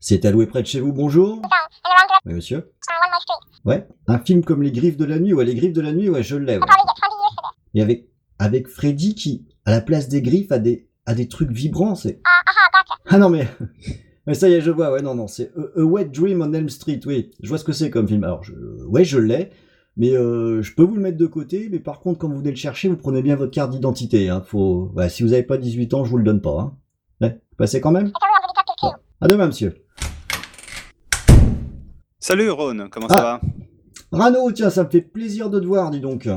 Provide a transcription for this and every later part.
C'est alloué près de chez vous, bonjour. Oui, monsieur. Ouais, un film comme Les Griffes de la Nuit, ouais, Les Griffes de la Nuit, ouais, je l'ai. Ouais. Et avec, avec Freddy qui, à la place des griffes, a des, a des trucs vibrants, c'est... Ah non, mais... Mais ça y est, je vois, ouais, non, non, c'est A, Wet Dream on Elm Street, oui, je vois ce que c'est comme film. Alors, je, ouais, je l'ai, mais euh, je peux vous le mettre de côté, mais par contre, quand vous venez le chercher, vous prenez bien votre carte d'identité, hein, faut... Ouais, si vous avez pas 18 ans, je vous le donne pas, hein. Ouais, passez quand même? Bon. À demain, monsieur. Salut Ron, comment Ah. ça va? Rano, tiens, ça me fait plaisir de te voir, dis donc.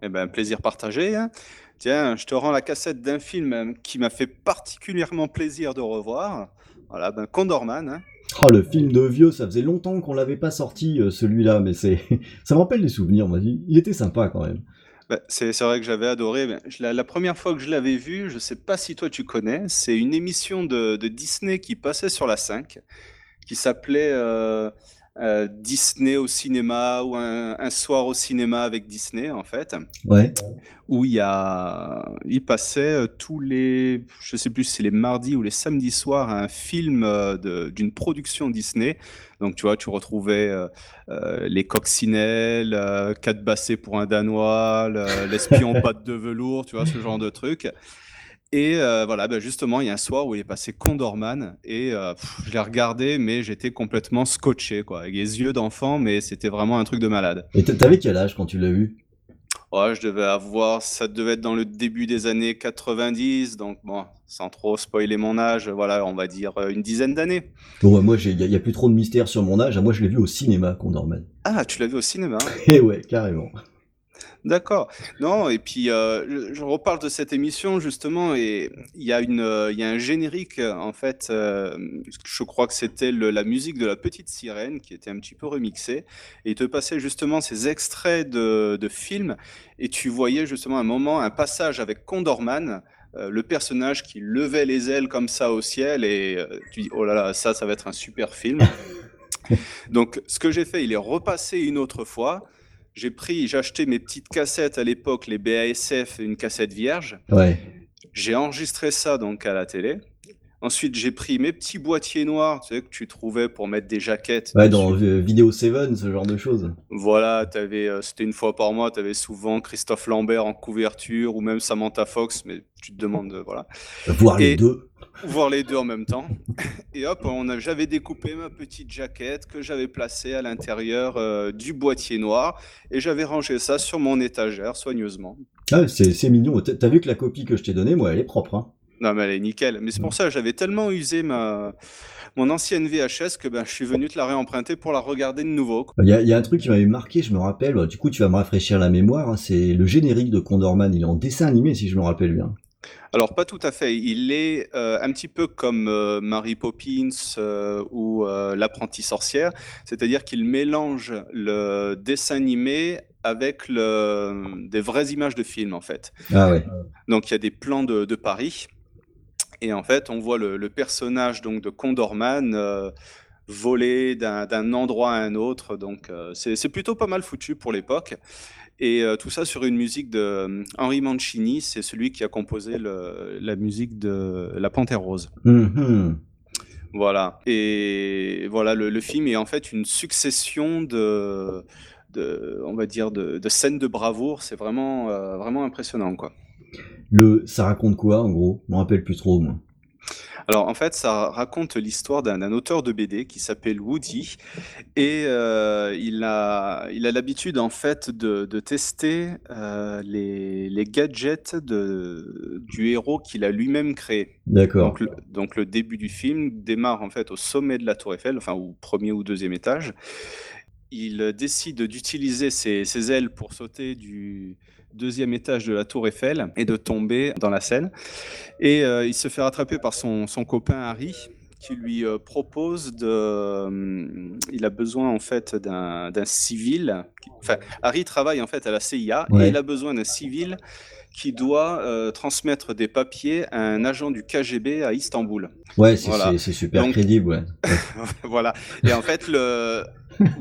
Eh ben, plaisir partagé. hein. Tiens, je te rends la cassette d'un film euh, qui m'a fait particulièrement plaisir de revoir. Voilà, ben Condorman. hein. Oh, le film de vieux, ça faisait longtemps qu'on l'avait pas sorti, euh, celui-là, mais c'est, ça me rappelle des souvenirs, moi. Il il était sympa quand même. Ben, c'est c'est vrai que j'avais adoré. Ben, je la, la première fois que je l'avais vu, je sais pas si toi tu connais, c'est une émission de, de Disney qui passait sur la 5, qui s'appelait euh, euh, Disney au cinéma ou un, un soir au cinéma avec Disney en fait. Ouais. où il y a, il passait euh, tous les, je sais plus si c'est les mardis ou les samedis soirs, un film euh, d'une production Disney. Donc tu vois, tu retrouvais euh, euh, les coccinelles, euh, quatre bassets pour un danois, le- l'espion patte de velours, tu vois ce genre de truc. Et euh, voilà, ben justement, il y a un soir où il est passé Condorman et euh, pff, je l'ai regardé, mais j'étais complètement scotché, quoi, avec les yeux d'enfant, mais c'était vraiment un truc de malade. Et t'avais quel âge quand tu l'as vu Ouais, je devais avoir, ça devait être dans le début des années 90, donc bon, sans trop spoiler mon âge, voilà, on va dire euh, une dizaine d'années. Bon, moi, il y, a- plus trop de mystère sur mon âge. Moi, je l'ai vu au cinéma, Condorman. Ah, tu l'as vu au cinéma? Eh ouais, carrément. D'accord. Non, et puis euh, je, reparle de cette émission justement, et il y a euh, y a un générique euh, en fait. je crois que c'était la musique de la petite sirène qui était un petit peu remixée, et il te passait justement ces extraits de, de films, et tu voyais justement un moment, un passage avec Condorman. le personnage qui levait les ailes comme ça au ciel et tu dis oh là là ça ça va être un super film donc ce que j'ai fait il est repassé une autre fois j'ai pris, j'ai acheté mes petites cassettes à l'époque, les BASF, une cassette vierge. Ouais. J'ai enregistré ça donc à la télé. Ensuite, j'ai pris mes petits boîtiers noirs, tu sais, que tu trouvais pour mettre des jaquettes. Ouais, dans euh, Vidéo 7, ce genre de choses. Voilà, t'avais, euh, c'était une fois par mois, tu avais souvent Christophe Lambert en couverture ou même Samantha Fox, mais tu te demandes, euh, voilà. Voir les deux. Voir les deux en même temps. Et hop, on a, j'avais découpé ma petite jaquette que j'avais placée à l'intérieur euh, du boîtier noir et j'avais rangé ça sur mon étagère soigneusement. Ah, c'est c'est mignon. T'as t'as vu que la copie que je t'ai donnée, moi, elle est propre. Hein. Non, mais elle est nickel. Mais c'est pour ça que j'avais tellement usé ma... mon ancienne VHS que ben, je suis venu te la réemprunter pour la regarder de nouveau. Il y, a- il y a un truc qui m'avait marqué, je me rappelle. bah, Du coup, tu vas me rafraîchir la mémoire. hein, C'est le générique de Condorman. Il est en dessin animé, si je me rappelle bien. Alors, pas tout à fait. Il est euh, un petit peu comme euh, Mary Poppins euh, ou euh, L'apprenti sorcière, c'est-à-dire qu'il mélange le dessin animé avec le... des vraies images de films, en fait. Ah ouais. Donc il y a des plans de, de Paris et en fait on voit le, le personnage donc de Condorman euh, voler d'un endroit à un autre. Donc euh, c'est plutôt pas mal foutu pour l'époque. Et euh, tout ça sur une musique de Henri Mancini, c'est celui qui a composé le- la musique de La Panthère Rose. Mhm. Voilà. Et voilà, le, le film est en fait une succession de, de on va dire, de, de scènes de bravoure. C'est vraiment, vraiment impressionnant, quoi. Le, ça raconte quoi, en gros? Je me rappelle plus trop, moi. Alors en fait, ça raconte l'histoire d'un auteur de BD qui s'appelle Woody et euh, il a il a l'habitude en fait de, de tester euh, les, les gadgets de, du héros qu'il a lui-même créé. D'accord. Donc donc le début du film démarre en fait au sommet de la Tour Eiffel, enfin au premier ou deuxième étage. Il décide d'utiliser ses, ailes pour sauter du deuxième étage de la Tour Eiffel et de tomber dans la Seine. Et euh, il se fait rattraper par son copain Harry qui lui euh, propose de... euh, il a besoin en fait d'un civil. qui- Enfin, Harry travaille en fait à la CIA Ouais. et il a besoin d'un civil qui doit euh, transmettre des papiers à un agent du KGB à Istanbul. Ouais, c'est Voilà. super Donc- crédible, ouais. voilà. Et en fait, le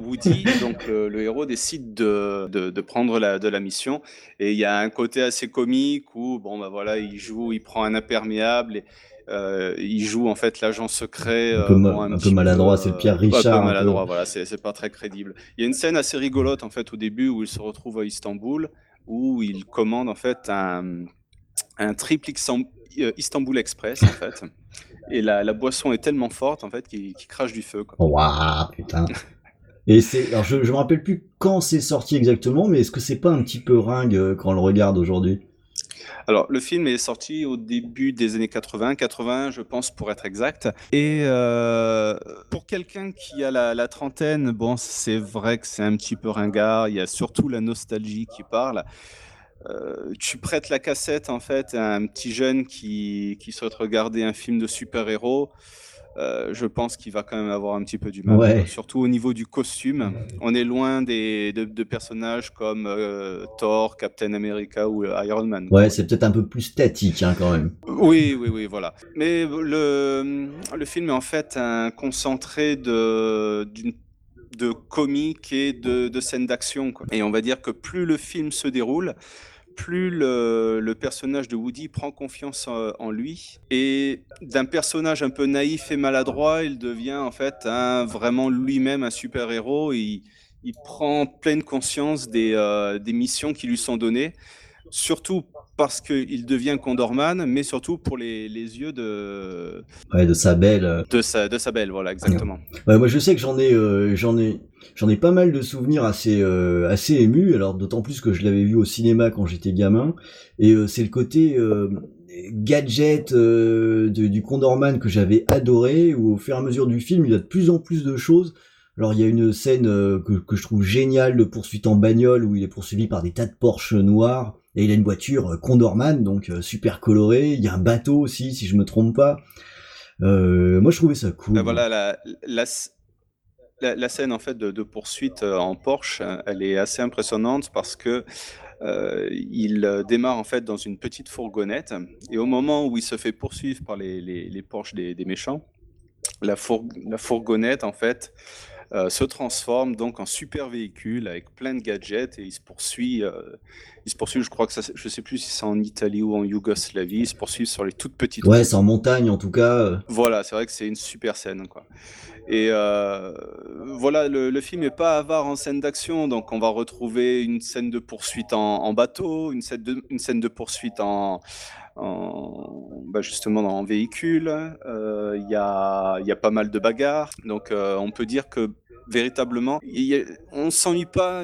Woody, donc le, le héros, décide de, de, de prendre la, de la mission. Et il y a un côté assez comique où, bon, bah voilà, il joue, il prend un imperméable. Et Euh, il joue en fait l'agent secret. Un peu, un peu maladroit, c'est le Pierre Richard. Un peu maladroit, voilà, c'est pas très crédible. Il y a une scène assez rigolote en fait au début où il se retrouve à Istanbul, où il commande en fait un, un triple Istanbul Express en fait. Et la, la, boisson est tellement forte en fait qu'il crache du feu. Waouh, putain. Et c'est, alors je, je me rappelle plus quand c'est sorti exactement, mais est-ce que c'est pas un petit peu ringue euh, quand on le regarde aujourd'hui? Alors, le film est sorti au début des années 80, 80, je pense, pour être exact. Et euh, pour quelqu'un qui a la, trentaine, bon, c'est vrai que c'est un petit peu ringard. Il y a surtout la nostalgie qui parle. Euh, tu prêtes la cassette en fait à un petit jeune qui, qui souhaite regarder un film de super-héros. Euh, je pense qu'il va quand même avoir un petit peu du mal. Surtout au niveau du costume. On est loin des, de, personnages comme euh, Thor, Captain America ou euh, Iron Man. Ouais, c'est peut-être un peu plus statique hein, quand même. Oui, oui, oui, voilà. Mais le, le film est en fait un concentré de, de comiques et de, de scènes d'action. Et on va dire que plus le film se déroule, plus le, personnage de Woody prend confiance en, lui et d'un personnage un peu naïf et maladroit, il devient en fait vraiment lui-même un super-héros. Il, prend pleine conscience euh, des missions qui lui sont données, surtout parce qu'il devient Condorman, mais surtout pour les, les yeux de ouais, de sa belle. De sa de sa belle, voilà exactement. Ouais, moi je sais que j'en ai euh, j'en ai j'en ai pas mal de souvenirs assez euh, assez émus. Alors d'autant plus que je l'avais vu au cinéma quand j'étais gamin, et euh, c'est le côté gadget du Condorman que j'avais adoré. Où au fur et à mesure du film, il y a de plus en plus de choses. Alors il y a une scène que, que je trouve géniale de poursuite en bagnole où il est poursuivi par des tas de Porsche noirs et il a une voiture euh, Condorman, donc euh, super colorée. Il y a un bateau aussi, si je me trompe pas. Euh, moi, je trouvais ça cool. Ben voilà, la, la, scène en fait de, poursuite en Porsche, elle est assez impressionnante parce que il démarre en fait dans une petite fourgonnette et au moment où il se fait poursuivre par les, les, Porsche des, des méchants, la, la, fourgonnette en fait euh, se transforme donc en super véhicule avec plein de gadgets et il se poursuit. Euh, il se poursuit, je crois que ça, je sais plus si c'est en Italie ou en Yougoslavie. Il se poursuit sur les toutes petites. Ouais, c'est en montagne en tout cas. Euh. Voilà, c'est vrai que c'est une super scène quoi. Et voilà, le, film est pas avare en scène d'action, donc on va retrouver une scène de poursuite en, bateau, une scène de, une scène de poursuite en, en, bah justement en véhicule. Il y, a, y, a, pas mal de bagarres. Donc on peut dire que véritablement. on ne s'ennuie pas,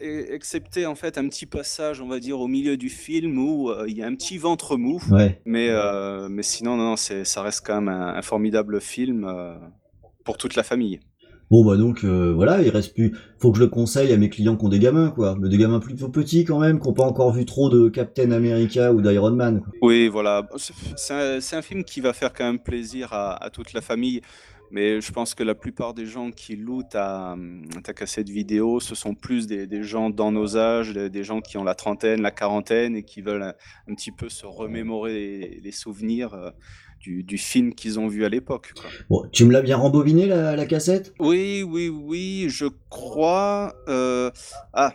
excepté en fait un petit passage, on va dire, au milieu du film où euh, il y a un petit ventre mou. Mais, euh, mais sinon, non, ça reste quand même un, formidable film euh, pour toute la famille. Bon bah donc voilà, il reste plus. Faut que je le conseille à mes clients qui ont des gamins quoi, mais des gamins plutôt petits quand même, qui n'ont pas encore vu trop de Captain America ou d'Iron Man. Oui voilà, c'est un, film qui va faire quand même plaisir à toute la famille. Mais je pense que la plupart des gens qui louent ta, ta cassette vidéo, ce sont plus des, des, gens dans nos âges, des, gens qui ont la trentaine, la quarantaine et qui veulent un, petit peu se remémorer les, souvenirs euh, du, du, film qu'ils ont vu à l'époque. Bon, tu me l'as bien rembobiné la, la, cassette? Oui, oui, oui, je crois. Euh... Ah,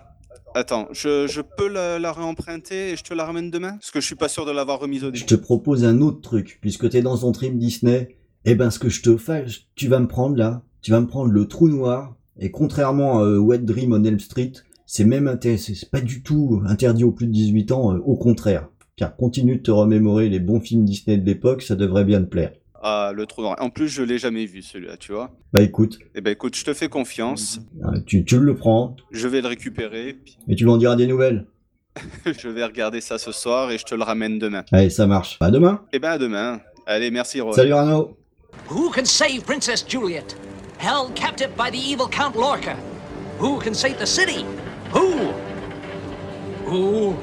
Attends, je, je peux la, la, réemprunter et je te la ramène demain? Parce que je suis pas sûr de l'avoir remise au début. Je te propose un autre truc, puisque tu es dans ton trip Disney eh ben ce que je te fais, tu vas me prendre là, tu vas me prendre le trou noir, et contrairement à euh, Wet Dream on Elm Street, c'est même c'est pas du tout interdit aux plus de 18 ans, euh, au contraire. Car continue de te remémorer les bons films Disney de l'époque, ça devrait bien te plaire. Ah, le trou noir. En plus, je l'ai jamais vu celui-là, tu vois. Bah écoute. Eh ben écoute, je te fais confiance. Ah, tu, tu le prends. Je vais le récupérer. Et tu m'en diras des nouvelles. je vais regarder ça ce soir et je te le ramène demain. Allez, ça marche. À demain. Eh ben à demain. Allez, merci Ron. Salut Arnaud. Who can save Princess Juliet? Held captive by the evil Count Lorca? Who can save the city? Who? Who?